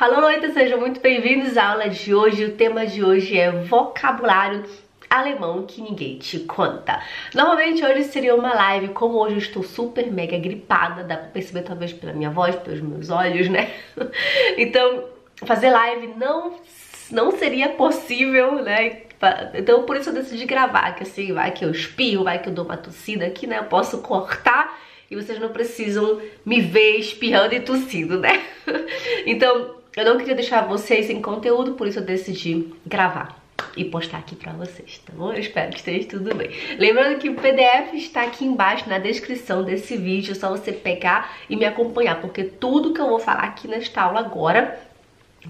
Alô, noite, sejam muito bem-vindos à aula de hoje. O tema de hoje é vocabulário alemão que ninguém te conta. Normalmente hoje seria uma live, como hoje eu estou super mega gripada, dá pra perceber talvez pela minha voz, pelos meus olhos, né? Então, fazer live não, não seria possível, né? Então por isso eu decidi gravar, que assim, vai que eu espirro, vai que eu dou uma tossida aqui, né? Eu posso cortar e vocês não precisam me ver espirrando e tossindo, né? Então, eu não queria deixar vocês sem conteúdo, por isso eu decidi gravar e postar aqui pra vocês, tá bom? Eu espero que esteja tudo bem. Lembrando que o PDF está aqui embaixo na descrição desse vídeo, é só você pegar e me acompanhar, porque tudo que eu vou falar aqui nesta aula agora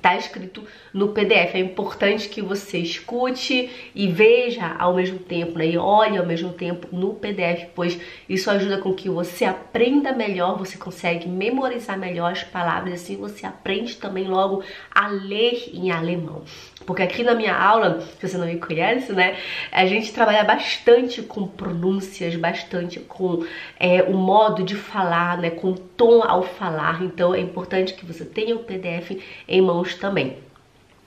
tá escrito no PDF. É importante que você escute e veja ao mesmo tempo, né? E olhe ao mesmo tempo no PDF, pois isso ajuda com que você aprenda melhor, você consegue memorizar melhor as palavras, assim você aprende também logo a ler em alemão. Porque aqui na minha aula, se você não me conhece, né, a gente trabalha bastante com pronúncias, bastante com é, o modo de falar, né, com tom ao falar. Então é importante que você tenha o PDF em mãos também.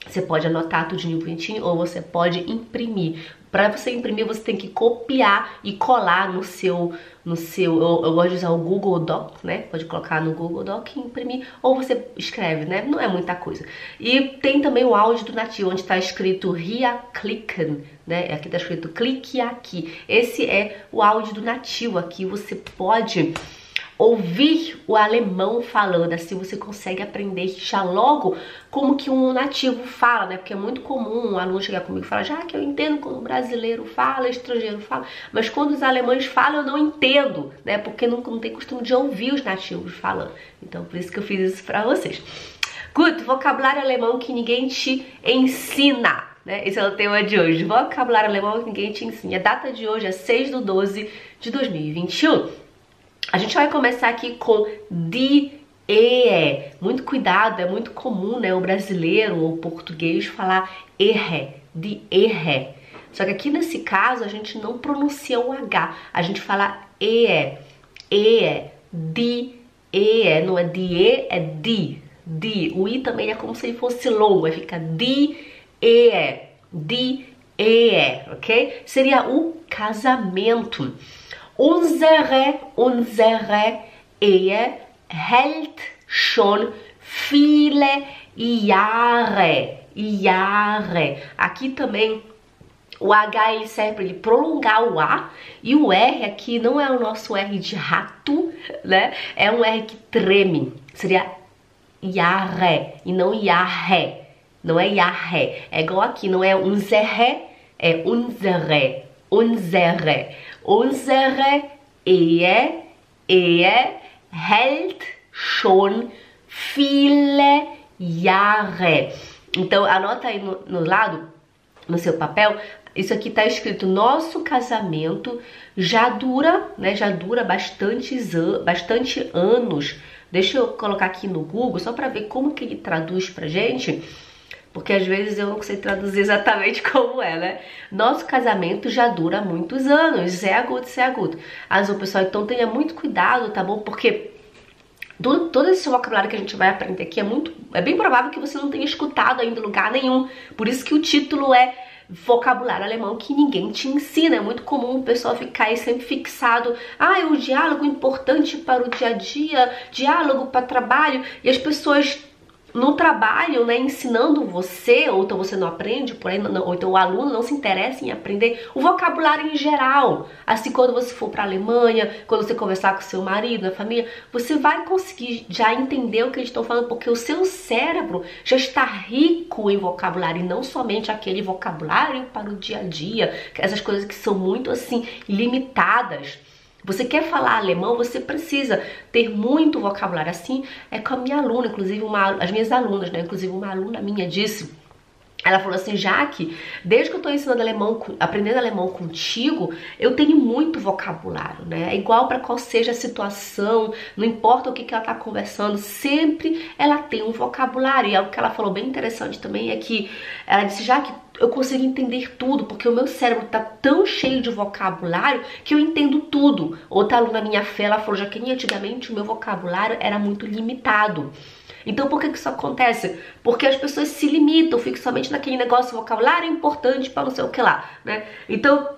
Você pode anotar tudinho bonitinho ou você pode imprimir. Para você imprimir, você tem que copiar e colar no seu no seu, eu, eu, gosto de usar o Google Doc, né? Pode colocar no Google Doc e imprimir, ou você escreve, né? Não é muita coisa. E tem também o áudio do nativo, onde está escrito Ria Klicken, né? Aqui está escrito clique aqui. Esse é o áudio do nativo aqui, você pode ouvir o alemão falando, assim você consegue aprender já logo como que um nativo fala, né? Porque é muito comum um aluno chegar comigo e falar, já que eu entendo quando brasileiro fala, estrangeiro fala, mas quando os alemães falam eu não entendo, né? Porque não, não tem costume de ouvir os nativos falando. Então por isso que eu fiz isso pra vocês. Good, vocabulário alemão que ninguém te ensina. Né? Esse é o tema de hoje. Vocabulário alemão que ninguém te ensina. A data de hoje é 6 de 12 de 2021. A gente vai começar aqui com die e. Muito cuidado, é muito comum, né, o brasileiro ou o português falar erre, de erre. Só que aqui nesse caso a gente não pronuncia o H, a gente fala e, e, di, e, não é die, é di, di. O i também é como se fosse longo, vai ficar di, e, di, e, ok? Seria o casamento. Unsere, unsere Ehe hält schon viele Jahre. Jahre. Aqui também o H ele serve para ele prolongar o A e o R aqui não é o nosso R de rato, né? É um R que treme. Seria Jahre e não Jahre. Não é Jahre. É igual aqui, não é unsere, é unsere. Unsere. Unsere Ehe, Ehe hält schon viele Jahre. Então anota aí no, no lado, no seu papel, isso aqui tá escrito nosso casamento já dura, né? Já dura bastantes an bastante anos. Deixa eu colocar aqui no Google só para ver como que ele traduz pra gente porque às vezes eu não sei traduzir exatamente como é, né? Nosso casamento já dura muitos anos, é agudo, é agudo. Azul, pessoal, então tenha muito cuidado, tá bom? Porque todo, todo esse vocabulário que a gente vai aprender aqui é muito, é bem provável que você não tenha escutado ainda em lugar nenhum. Por isso que o título é vocabulário alemão que ninguém te ensina. É muito comum o pessoal ficar aí sempre fixado. Ah, é o diálogo importante para o dia a dia, diálogo para trabalho. E as pessoas no trabalho, né, ensinando você, ou então você não aprende, porém, não, ou então o aluno não se interessa em aprender o vocabulário em geral. Assim, quando você for para a Alemanha, quando você conversar com seu marido, a família, você vai conseguir já entender o que eles estão falando, porque o seu cérebro já está rico em vocabulário, e não somente aquele vocabulário para o dia a dia, essas coisas que são muito assim limitadas. Você quer falar alemão, você precisa ter muito vocabulário. Assim é com a minha aluna, inclusive uma, as minhas alunas, né? Inclusive uma aluna minha disse ela falou assim, Jaque, desde que eu tô ensinando alemão, aprendendo alemão contigo, eu tenho muito vocabulário, né? É igual para qual seja a situação, não importa o que, que ela tá conversando, sempre ela tem um vocabulário. E algo que ela falou bem interessante também é que ela disse, Jaque, eu consigo entender tudo, porque o meu cérebro tá tão cheio de vocabulário que eu entendo tudo. Outra aluna minha fé, ela falou, Jaqueline, antigamente o meu vocabulário era muito limitado. Então por que, que isso acontece? Porque as pessoas se limitam, ficam somente naquele negócio vocabulário importante para não sei o que lá, né? Então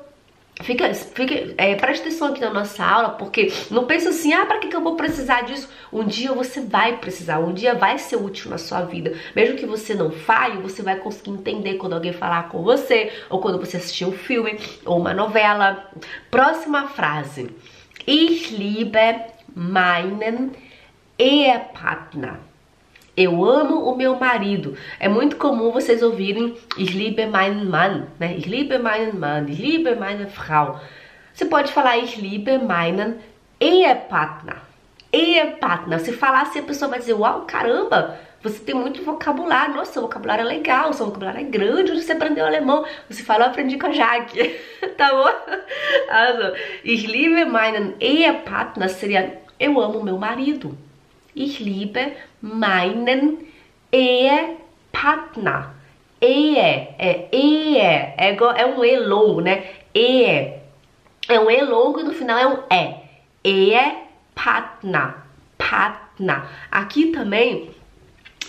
Fica, fica, é, preste atenção aqui na nossa aula, porque não pensa assim, ah, para que, que eu vou precisar disso? Um dia você vai precisar, um dia vai ser útil na sua vida. Mesmo que você não fale, você vai conseguir entender quando alguém falar com você, ou quando você assistir um filme, ou uma novela. Próxima frase. Ich liebe meinen Ehepartner. Eu amo o meu marido. É muito comum vocês ouvirem Ich liebe meinen Mann, né? Ich liebe meinen Mann, ich liebe meine Frau. Você pode falar Ich liebe meinen Ehepartner. Ehepartner. Se falar assim, a pessoa vai dizer, uau, caramba, você tem muito vocabulário. Nossa, seu vocabulário é legal, seu vocabulário é grande. Onde você aprendeu alemão? Você falou, aprendi com a Jaque. tá bom? Also, ich liebe meinen Ehepartner seria eu amo meu marido. Ich liebe meinen Ehepartner. Ehe, é Ehe, é, é um E longo, né? Ehe. É um E longo e no final é um E. Ehepartner. Partner. Aqui também,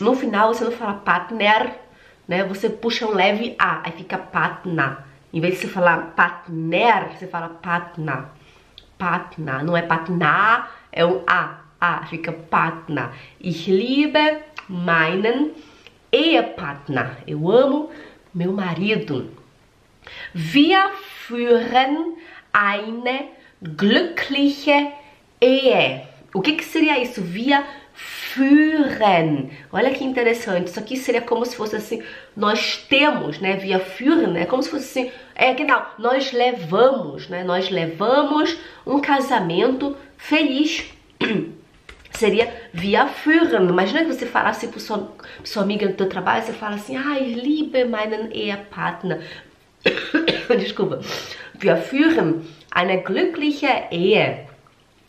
no final você não fala partner, né? Você puxa um leve A, aí fica partner. Em vez de você falar partner, você fala partner. Partner, não é partner, é um A. Fica Partner. Ich liebe meinen Ehepartner. Eu amo meu marido. Wir führen eine glückliche Ehe. O que, que seria isso? Wir führen. Olha que interessante. Isso aqui seria como se fosse assim, nós temos, né? Via führen, é como se fosse assim, é que não, nós levamos, né? Nós levamos um casamento feliz. seria via führen. Imagina que você falasse para sua, sua amiga do teu trabalho, você fala assim, ah, liebe meinen Ehepartner. Desculpa. Wir führen eine glückliche Ehe.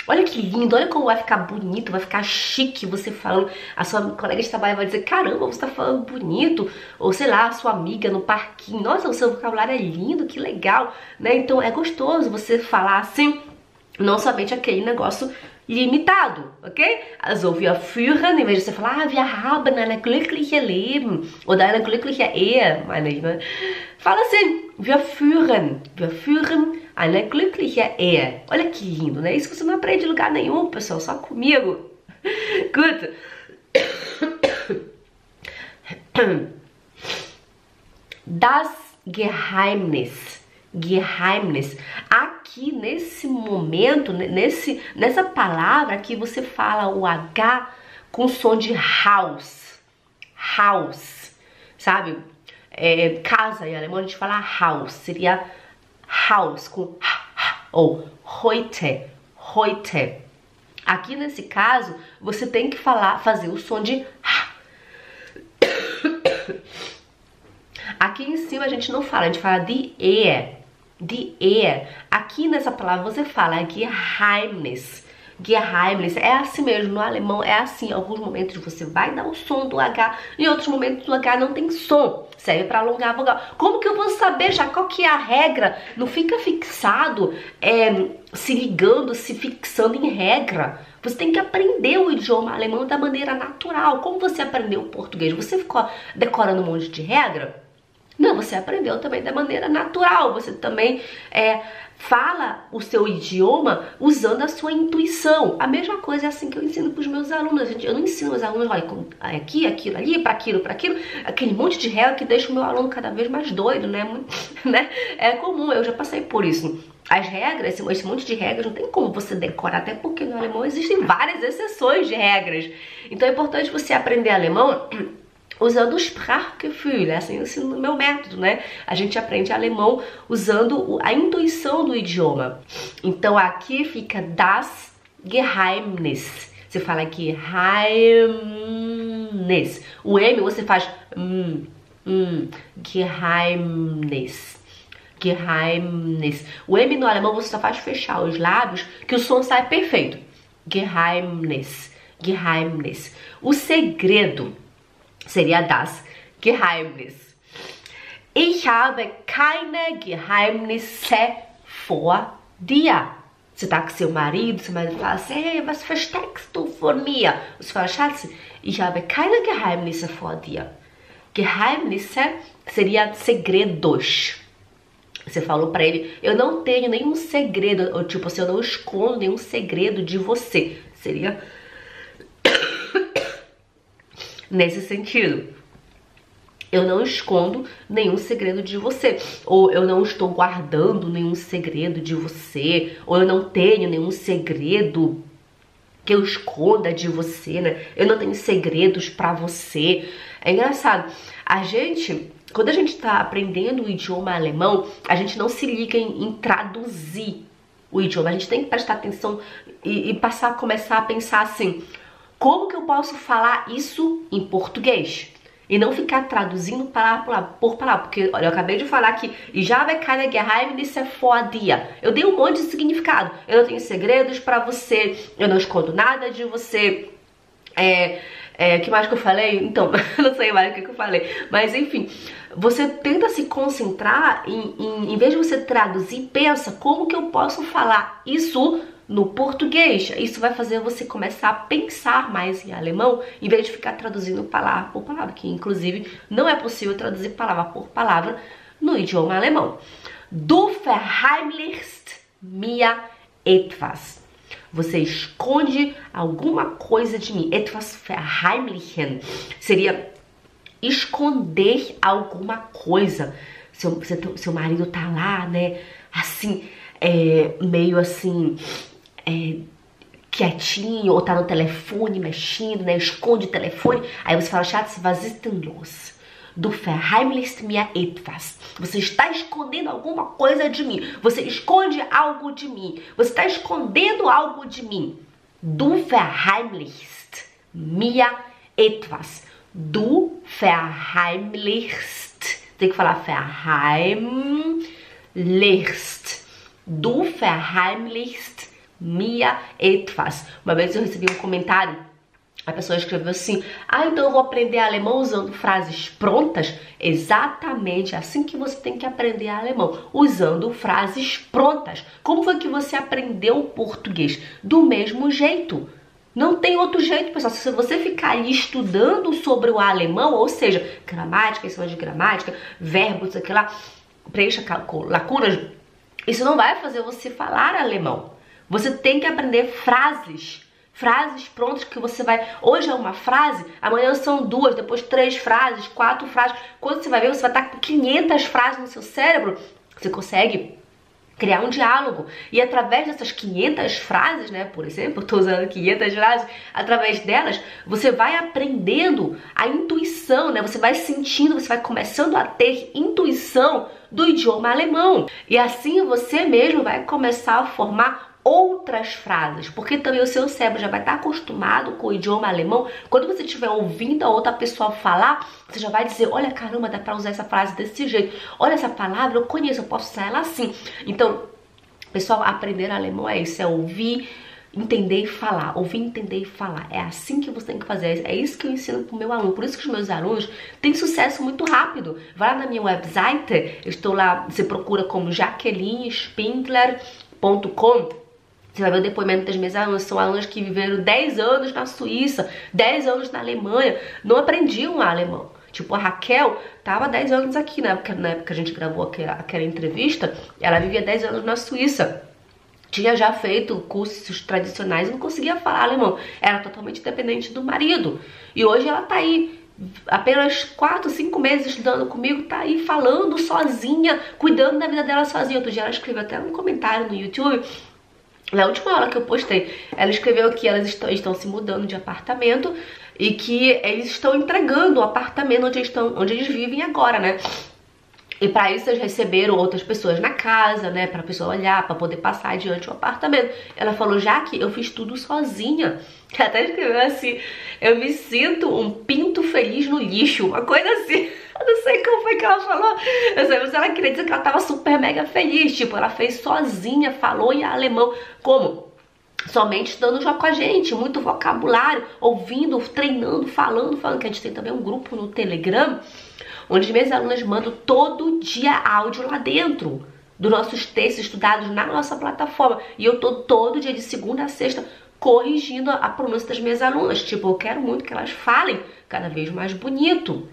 Olha que lindo, olha como vai ficar bonito, vai ficar chique você falando. A sua colega de trabalho vai dizer, caramba, você tá falando bonito. Ou sei lá, a sua amiga no parquinho, nossa, o seu vocabulário é lindo, que legal. Né? Então é gostoso você falar assim, não somente aquele negócio limitado, ok? Also wir führen, em de você falar, ah, wir haben eine glückliche Leben oder eine glückliche Ehe, meine ich, ne? Fala assim, wir führen, wir führen eine glückliche Ehe. Olha que lindo, né? Isso você não aprende em lugar nenhum, pessoal, só comigo. Gut. Das Geheimnis Geheimnis. Aqui nesse momento, nesse, nessa palavra aqui, você fala o H com som de house. House, sabe? É, casa em alemão a gente fala house, seria house com ou heute, heute. Aqui nesse caso, você tem que falar, fazer o som de Aqui em cima a gente não fala, a gente fala de e de er. Aqui nessa palavra você fala Geheimnis. Geheimnis é assim mesmo, no alemão é assim. Em alguns momentos você vai dar o som do H, em outros momentos o H não tem som. Serve para alongar a vogal. Como que eu vou saber já qual que é a regra? Não fica fixado, é, se ligando, se fixando em regra. Você tem que aprender o idioma alemão da maneira natural. Como você aprendeu o português? Você ficou decorando um monte de regra? Não, você aprendeu também da maneira natural. Você também é, fala o seu idioma usando a sua intuição. A mesma coisa é assim que eu ensino para os meus alunos. Eu não ensino os alunos, olha, aqui, aquilo, ali, para aquilo, para aquilo, aquele monte de regra que deixa o meu aluno cada vez mais doido, né? né? É comum, eu já passei por isso. As regras, esse monte de regras, não tem como você decorar, até porque no alemão existem várias exceções de regras. Então é importante você aprender alemão usando o Sprachgefühl, é assim ensino no meu método, né? A gente aprende alemão usando a intuição do idioma. Então aqui fica das Geheimnis. Você fala aqui Geheimnis. O M você faz hum, hum, Geheimnis. Geheimnis. O M no alemão você só faz fechar os lábios que o som sai perfeito. Geheimnis. Geheimnis. O segredo seria das Geheimnis. Ich habe keine Geheimnisse vor dir. Com seu marido, seu marido fala assim, hey, was versteckst du vor mir? Você fala, Schatz, ich habe keine Geheimnisse vor dir. Geheimnisse seria segredos. Você falou para ele, eu não tenho nenhum segredo, ou tipo assim, eu não escondo nenhum segredo de você. Seria nesse sentido. Eu não escondo nenhum segredo de você, ou eu não estou guardando nenhum segredo de você, ou eu não tenho nenhum segredo que eu esconda de você, né? Eu não tenho segredos para você. É engraçado. A gente, quando a gente tá aprendendo o idioma alemão, a gente não se liga em, em traduzir o idioma. A gente tem que prestar atenção e, e passar, começar a pensar assim: como que eu posso falar isso em português? E não ficar traduzindo palavra por palavra, porque olha, eu acabei de falar que já vai keine Geheimnisse vor dir. Eu dei um monte de significado. Eu não tenho segredos para você, eu não escondo nada de você. É, é, que mais que eu falei? Então, não sei mais o que, que eu falei. Mas enfim, você tenta se concentrar em, em, em vez de você traduzir, pensa como que eu posso falar isso no português. Isso vai fazer você começar a pensar mais em alemão, em vez de ficar traduzindo palavra por palavra, que inclusive não é possível traduzir palavra por palavra no idioma alemão. Du verheimlichst mir etwas. Você esconde alguma coisa de mim. Etwas verheimlichen seria esconder alguma coisa. Seu, seu, marido tá lá, né? Assim, é, meio assim, é, quietinho, ou tá no telefone mexendo, né? Esconde o telefone. Aí você fala, Schatz, was ist denn los? Du verheimlichst mir etwas. Você está escondendo alguma coisa de mim. Você esconde algo de mim. Você está escondendo algo de mim. Du verheimlichst mir etwas. Du verheimlichst. Tem que falar verheimlichst. Du verheimlichst Mia etwas. Uma vez eu recebi um comentário, a pessoa escreveu assim: Ah, então eu vou aprender alemão usando frases prontas? Exatamente assim que você tem que aprender alemão, usando frases prontas. Como foi que você aprendeu o português? Do mesmo jeito. Não tem outro jeito, pessoal. Se você ficar aí estudando sobre o alemão, ou seja, gramática, em de gramática, verbos, aquilo lá, preencha lacunas, isso não vai fazer você falar alemão. Você tem que aprender frases. Frases prontas que você vai. Hoje é uma frase, amanhã são duas, depois três frases, quatro frases. Quando você vai ver, você vai estar com 500 frases no seu cérebro. Você consegue criar um diálogo. E através dessas 500 frases, né, por exemplo, estou usando 500 frases, através delas, você vai aprendendo a intuição, né? Você vai sentindo, você vai começando a ter intuição do idioma alemão. E assim você mesmo vai começar a formar outras frases, porque também o seu cérebro já vai estar acostumado com o idioma alemão. Quando você estiver ouvindo a outra pessoa falar, você já vai dizer: Olha, caramba, dá pra usar essa frase desse jeito. Olha, essa palavra eu conheço, eu posso usar ela assim. Então, pessoal, aprender alemão é isso: é ouvir, entender e falar. Ouvir, entender e falar. É assim que você tem que fazer. É isso que eu ensino pro meu aluno. Por isso que os meus alunos têm sucesso muito rápido. Vai lá na minha website, eu estou lá, você procura como jaquelinespindler.com você vai ver o depoimento das minhas alunas, são alunas que viveram 10 anos na Suíça, 10 anos na Alemanha, não aprendiam alemão. Tipo, a Raquel tava 10 anos aqui, na época, na época que a gente gravou aquela, aquela entrevista, ela vivia 10 anos na Suíça. Tinha já feito cursos tradicionais e não conseguia falar alemão. Era totalmente dependente do marido. E hoje ela tá aí apenas 4, 5 meses estudando comigo, tá aí falando sozinha, cuidando da vida dela sozinha. Outro dia ela escreveu até um comentário no YouTube na última aula que eu postei, ela escreveu que elas estão, estão se mudando de apartamento e que eles estão entregando o apartamento onde estão, onde eles vivem agora, né? E para isso eles receberam outras pessoas na casa, né, para pessoa olhar, para poder passar adiante o apartamento. Ela falou: "Já que eu fiz tudo sozinha". Até escreveu assim: "Eu me sinto um pinto feliz no lixo", uma coisa assim. Eu não sei como foi que ela falou. Eu sei, mas ela queria dizer que ela tava super mega feliz. Tipo, ela fez sozinha, falou em alemão. Como? Somente estudando já com a gente, muito vocabulário, ouvindo, treinando, falando, falando. Que a gente tem também um grupo no Telegram, onde minhas alunas mandam todo dia áudio lá dentro dos nossos textos estudados na nossa plataforma. E eu tô todo dia de segunda a sexta corrigindo a pronúncia das minhas alunas. Tipo, eu quero muito que elas falem cada vez mais bonito.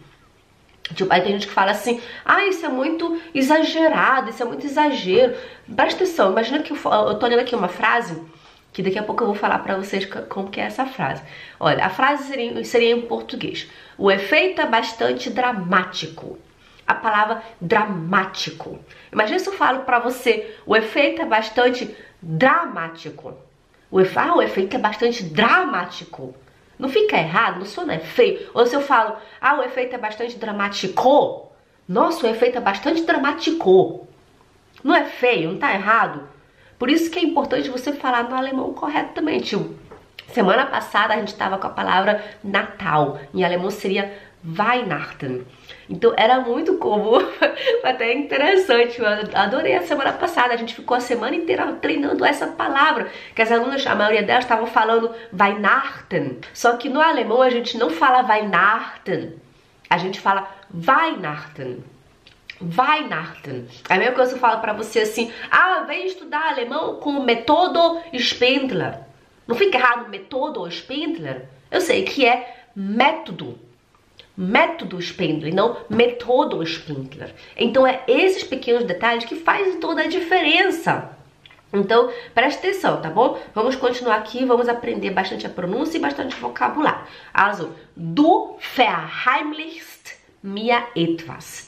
Tipo, aí tem gente que fala assim, ah, isso é muito exagerado, isso é muito exagero. Presta atenção, imagina que eu, eu tô olhando aqui uma frase, que daqui a pouco eu vou falar pra vocês como que é essa frase. Olha, a frase seria, seria em português. O efeito é bastante dramático. A palavra dramático. Imagina se eu falo pra você, o efeito é bastante dramático. O, ah, o efeito é bastante dramático. Não fica errado, não sou é feio. Ou se eu falo, ah, o efeito é bastante dramático. Nossa, o efeito é bastante dramático. Não é feio, não tá errado. Por isso que é importante você falar no alemão corretamente. Semana passada a gente estava com a palavra Natal. Em alemão seria Weihnachten. Então era muito comum, até interessante. Eu adorei a semana passada. A gente ficou a semana inteira treinando essa palavra. Que as alunas, a maioria delas estavam falando Weihnachten. Só que no alemão a gente não fala Weihnachten. A gente fala Weihnachten. Weihnachten. É a mesma coisa que eu falo pra você assim: ah, vem estudar alemão com o método Spindler. Não fica errado método Spindler? Eu sei que é método método Spindler, não metodo Spindler. Então é esses pequenos detalhes que fazem toda a diferença. Então, preste atenção, tá bom? Vamos continuar aqui, vamos aprender bastante a pronúncia e bastante vocabulário. Also, du verheimlichst mir etwas.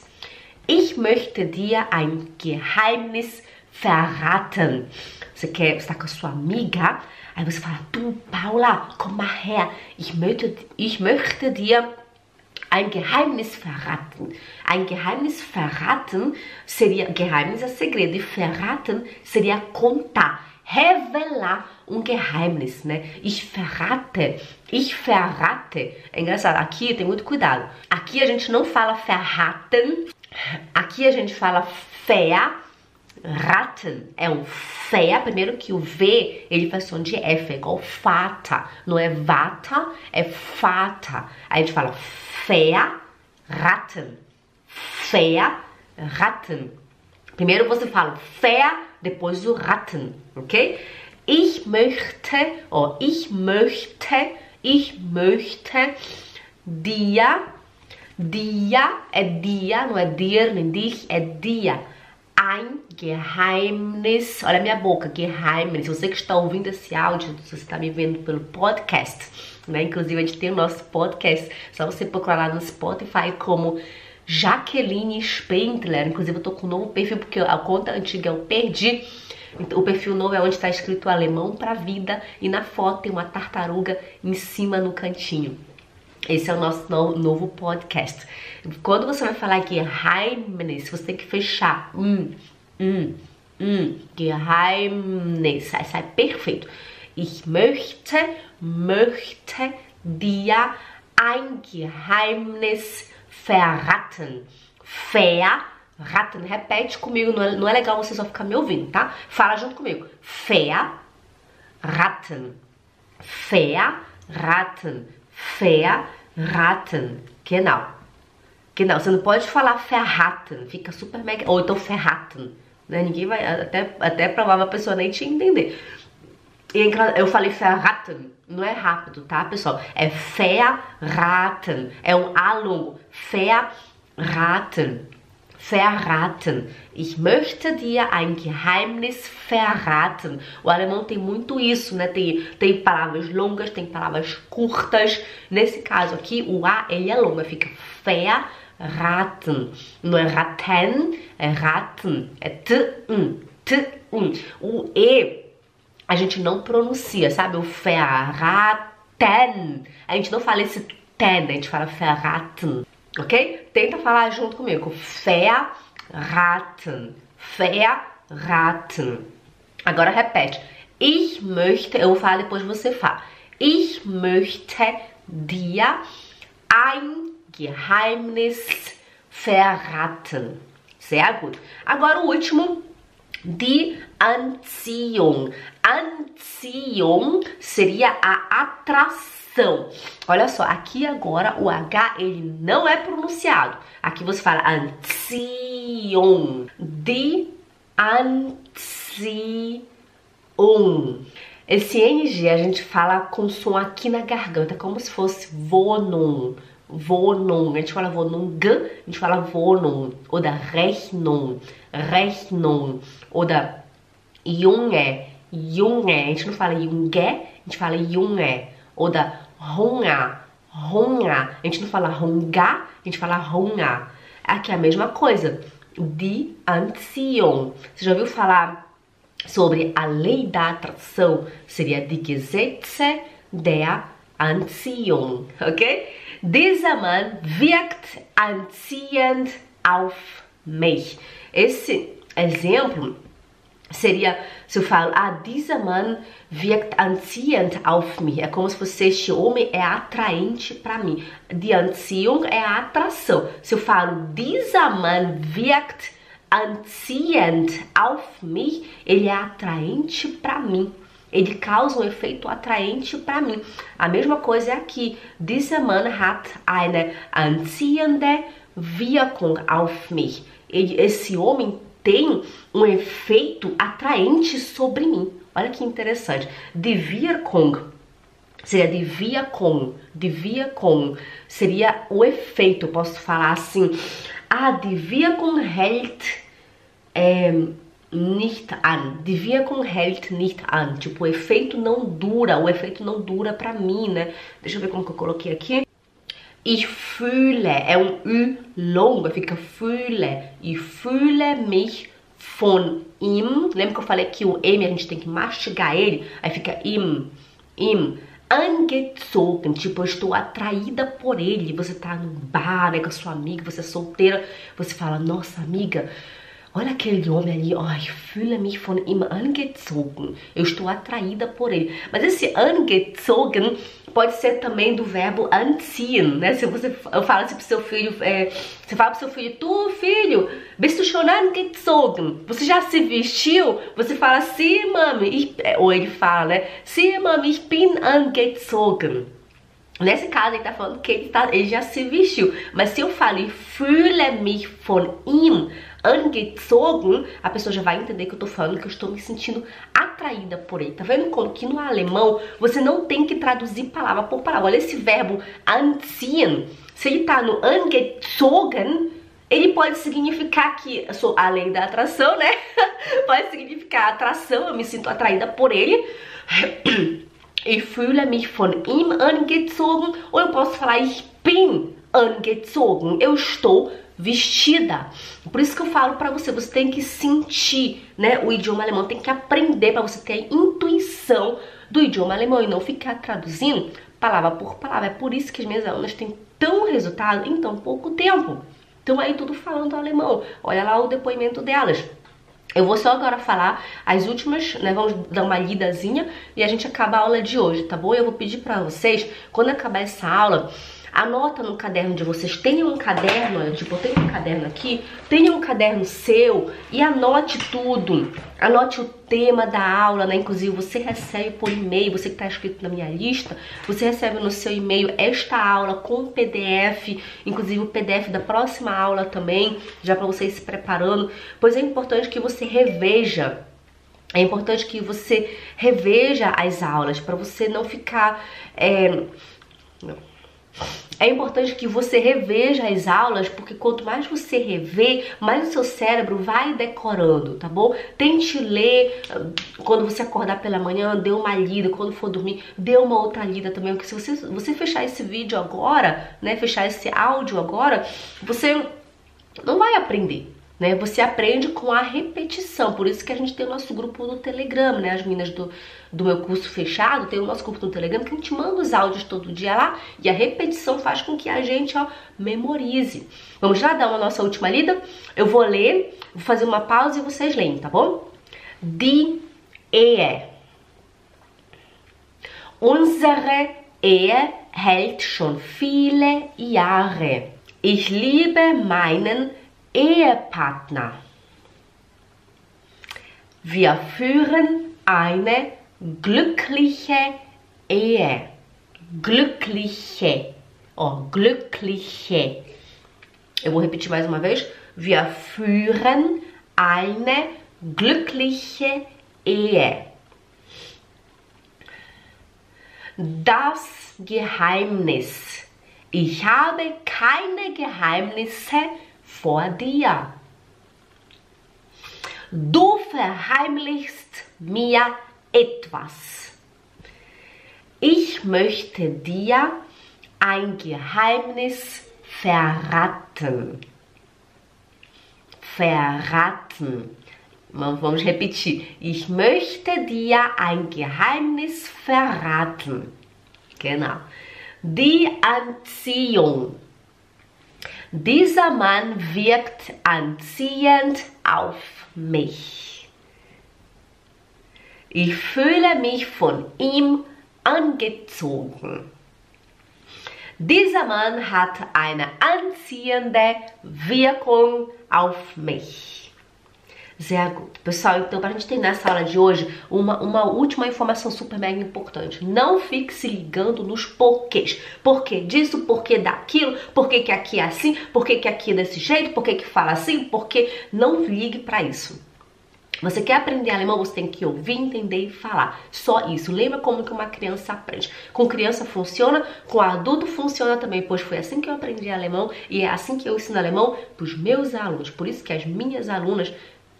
Ich möchte dir ein Geheimnis verraten. Você quer estar com a sua amiga, aí você fala, du Paula, komm mal her, ich möchte, ich möchte dir ein Geheimnis verraten. Ein Geheimnis verraten seria Geheimnis é segredo e verraten seria contar, revelar um Geheimnis, né? Ich verrate, ich verrate. É engraçado, aqui tem muito cuidado. Aqui a gente não fala verraten, aqui a gente fala ver Ratten é um fé, primeiro que o V ele faz som de F, é igual fata, não é vata, é fata. Aí a gente fala fé, ratten. Primeiro você fala fé, depois o ratten, ok? Ich möchte, oh, ich möchte, ich möchte dir, dia é dia, não é dir nem dich, é dia ein Geheimnis. Olha a minha boca, Geheimnis. Você que está ouvindo esse áudio, você está me vendo pelo podcast, né? Inclusive a gente tem o nosso podcast. Só você procurar lá no Spotify como Jaqueline Spendler. Inclusive eu tô com um novo perfil porque a conta antiga eu perdi. Então, o perfil novo é onde está escrito alemão para vida e na foto tem uma tartaruga em cima no cantinho. Esse é o nosso novo podcast. Quando você vai falar Geheimnis, você tem que fechar. Hum, hum, hum. Geheimnis. Aí sai perfeito. Ich möchte, möchte dir ein Geheimnis verraten. Verraten. Repete comigo. Não é, não é legal você só ficar me ouvindo, tá? Fala junto comigo. Verraten. Verraten. Verraten. Genau. Genau, você não pode falar verraten, fica super mega. Ou então ferraten. Né? Ninguém vai. Até, até provável a pessoa nem te entender. E eu falei verraten, não é rápido, tá, pessoal? É verraten. É um A longo. Verraten. Verraten. Ich möchte dir ein Geheimnis verraten. O alemão tem muito isso, né? Tem, tem palavras longas, tem palavras curtas. Nesse caso aqui, o A ele é longo, fica verraten. Não é raten, é raten. É t, um, t, um. O E a gente não pronuncia, sabe? O verraten. A gente não fala esse ten, a gente fala verraten ok? Tenta falar junto comigo. Verraten. Verraten. Agora repete. Ich möchte, eu vou falar depois você fala. Ich möchte dir ein Geheimnis verraten. Sehr gut. Agora o último, die Anziehung. Anziehung seria a atração Olha só, aqui agora o H ele não é pronunciado. Aqui você fala Anzion. De Anziehung. Esse NG a gente fala com som aqui na garganta, como se fosse Wohnung. Wohnung. A gente fala Wohnung, a gente fala Wohnung. Ou da Rechnung, Rechnung. Ou da Junge, Junge. A gente não fala Junge, a gente fala Junge. Ou da Hunger, Hunger. A gente não fala Hunger, a gente fala Hunger. Aqui é a mesma coisa. Die Anziehung. Você já ouviu falar sobre a lei da atração seria die Gesetze der Anziehung, ok? Dieser Mann wirkt anziehend auf mich. Esse exemplo seria eu falo, ah, dieser Mann wirkt anziehend auf mich. É como se fosse este homem é atraente para mim. Die Anziehung é a atração. Se eu falo, dieser Mann wirkt anziehend auf mich, ele é atraente para mim. Ele causa um efeito atraente para mim. A mesma coisa é aqui. Dieser Mann hat eine anziehende Wirkung auf mich. Ele, esse homem tem um efeito atraente sobre mim. Olha que interessante. Die Wirkung seria de Wirkung. De Wirkung seria o efeito. Eu posso falar assim. Ah, die Wirkung hält é, nicht an. Die Wirkung hält nicht an. Tipo, o efeito não dura, o efeito não dura pra mim, né? Deixa eu ver como que eu coloquei aqui. Ich fühle, é um U longo, fica fühle. Ich fühle mich von ihm. Lembra que eu falei que o M a gente tem que mastigar ele? Aí fica im, im. Angezogen, tipo, eu estou atraída por ele. Você tá num bar, né, com a sua amiga, você é solteira. Você fala, nossa amiga, Olha aquele homem ali, oh, ich fühle mich von ihm angezogen. Eu estou atraída por ele. Mas esse angezogen pode ser também do verbo anziehen, né? Se você fala assim pro seu filho, é, você fala pro seu filho, tu filho, bist du schon angezogen? Você já se vestiu? Você fala, sim, mami. Ich, é, ou ele fala, né? Sim, mami, ich bin angezogen. Nesse caso, ele tá falando que ele, tá, ele já se vestiu. Mas se eu falo, fühle mich von ihm angezogen, a pessoa já vai entender que eu tô falando que eu estou me sentindo atraída por ele. Tá vendo como que no alemão você não tem que traduzir palavra por palavra. Olha esse verbo anziehen. Se ele tá no angezogen, ele pode significar que sou a lei da atração, né? pode significar atração, eu me sinto atraída por ele. Ich fühle mich von ihm angezogen. Ou eu posso falar ich bin angezogen. Eu estou vestida. Por isso que eu falo para você, você tem que sentir, né, o idioma alemão, tem que aprender para você ter a intuição do idioma alemão e não ficar traduzindo palavra por palavra. É por isso que as minhas alunas têm tão resultado em tão pouco tempo. Então aí tudo falando alemão. Olha lá o depoimento delas. Eu vou só agora falar as últimas, né? Vamos dar uma lidazinha e a gente acaba a aula de hoje, tá bom? Eu vou pedir para vocês, quando acabar essa aula, Anota no caderno de vocês, tenha um caderno, olha, tipo, eu tenho um caderno aqui, tenha um caderno seu e anote tudo. Anote o tema da aula, né? Inclusive, você recebe por e-mail, você que está inscrito na minha lista, você recebe no seu e-mail esta aula com PDF, inclusive o PDF da próxima aula também, já para vocês se preparando, pois é importante que você reveja é importante que você reveja as aulas para você não ficar é, é importante que você reveja as aulas, porque quanto mais você rever, mais o seu cérebro vai decorando, tá bom? Tente ler ah, quando você acordar pela manhã, dê uma lida, quando for dormir, dê uma outra lida também, porque se você, você fechar esse vídeo agora, né, fechar esse áudio agora, você não vai aprender né? Você aprende com a repetição, por isso que a gente tem o nosso grupo no Telegram, né? As meninas do, do meu curso fechado tem o nosso grupo no Telegram que a gente manda os áudios todo dia lá e a repetição faz com que a gente, ó, memorize. Vamos lá dar uma nossa última lida? Eu vou ler, vou fazer uma pausa e vocês leem, tá bom? Die Ehe. Unsere Ehe hält schon viele Jahre. Ich liebe meinen Ehepartner. Wir führen eine glückliche Ehe. Glückliche. Oh, glückliche. Eu vou repetir mais uma. Wir führen eine glückliche Ehe. Das Geheimnis. Ich habe keine Geheimnisse vor dir. Du verheimlichst mir etwas. Ich möchte dir ein Geheimnis verraten. Verraten. Vamos repetir. Ich möchte dir ein Geheimnis verraten. Genau. Die Anziehung. Dieser Mann wirkt anziehend auf mich. Ich fühle mich von ihm angezogen. Dieser Mann hat eine anziehende Wirkung auf mich. Sehr gut. Pessoal, então, para a gente terminar essa aula de hoje, uma, uma última informação super mega importante. Não fique se ligando nos porquês. Porquê disso, porquê daquilo, porquê que aqui é assim, porquê que aqui é desse jeito, porquê que fala assim, porquê. Não ligue para isso. Você quer aprender alemão, você tem que ouvir, entender e falar. Só isso. Lembra como que uma criança aprende. Com criança funciona, com adulto funciona também, pois foi assim que eu aprendi alemão e é assim que eu ensino alemão para os meus alunos. Por isso que as minhas alunas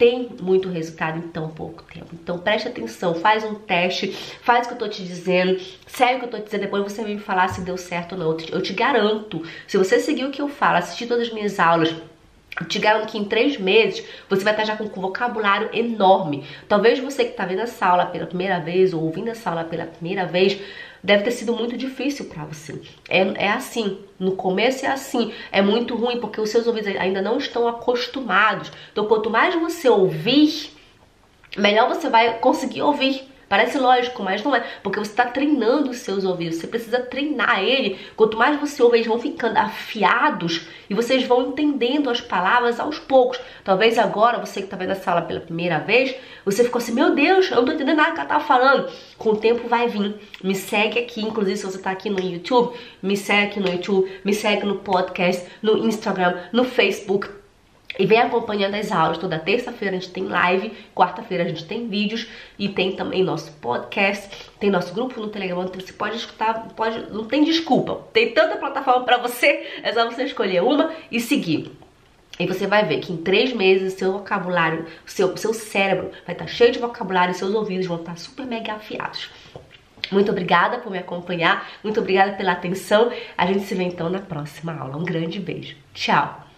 tem muito resultado em tão pouco tempo. Então preste atenção, faz um teste, faz o que eu tô te dizendo, segue o que eu tô te dizendo, depois você vem me falar se deu certo ou não. Eu te garanto, se você seguir o que eu falo, assistir todas as minhas aulas, eu te garanto que em três meses você vai estar já com um vocabulário enorme. Talvez você que está vendo essa aula pela primeira vez ou ouvindo essa aula pela primeira vez deve ter sido muito difícil para você. É, é assim, no começo é assim, é muito ruim porque os seus ouvidos ainda não estão acostumados. Então, quanto mais você ouvir, melhor você vai conseguir ouvir. Parece lógico, mas não é, porque você está treinando os seus ouvidos, você precisa treinar ele. Quanto mais você ouve, eles vão ficando afiados e vocês vão entendendo as palavras aos poucos. Talvez agora, você que está vendo a sala pela primeira vez, você ficou assim, meu Deus, eu não tô entendendo nada que ela tá falando. Com o tempo vai vir. Me segue aqui, inclusive se você tá aqui no YouTube, me segue aqui no YouTube, me segue no podcast, no Instagram, no Facebook e vem acompanhando as aulas. Toda terça-feira a gente tem live, quarta-feira a gente tem vídeos e tem também nosso podcast, tem nosso grupo no Telegram, então você pode escutar, pode, não tem desculpa. Tem tanta plataforma para você, é só você escolher uma e seguir. E você vai ver que em três meses seu vocabulário, seu, seu cérebro vai estar cheio de vocabulário e seus ouvidos vão estar super mega afiados. Muito obrigada por me acompanhar, muito obrigada pela atenção. A gente se vê então na próxima aula. Um grande beijo. Tchau!